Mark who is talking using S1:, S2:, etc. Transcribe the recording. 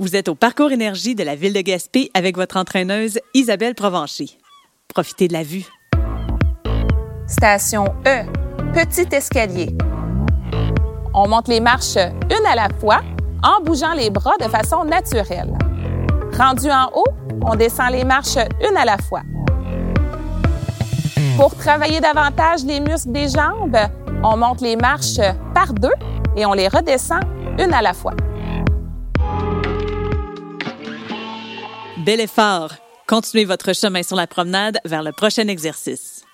S1: Vous êtes au parcours énergie de la ville de Gaspé avec votre entraîneuse Isabelle Provencher. Profitez de la vue.
S2: Station E, petit escalier. On monte les marches une à la fois en bougeant les bras de façon naturelle. Rendu en haut, on descend les marches une à la fois. Pour travailler davantage les muscles des jambes, on monte les marches par deux et on les redescend une à la fois.
S1: Bel effort. Continuez votre chemin sur la promenade vers le prochain exercice.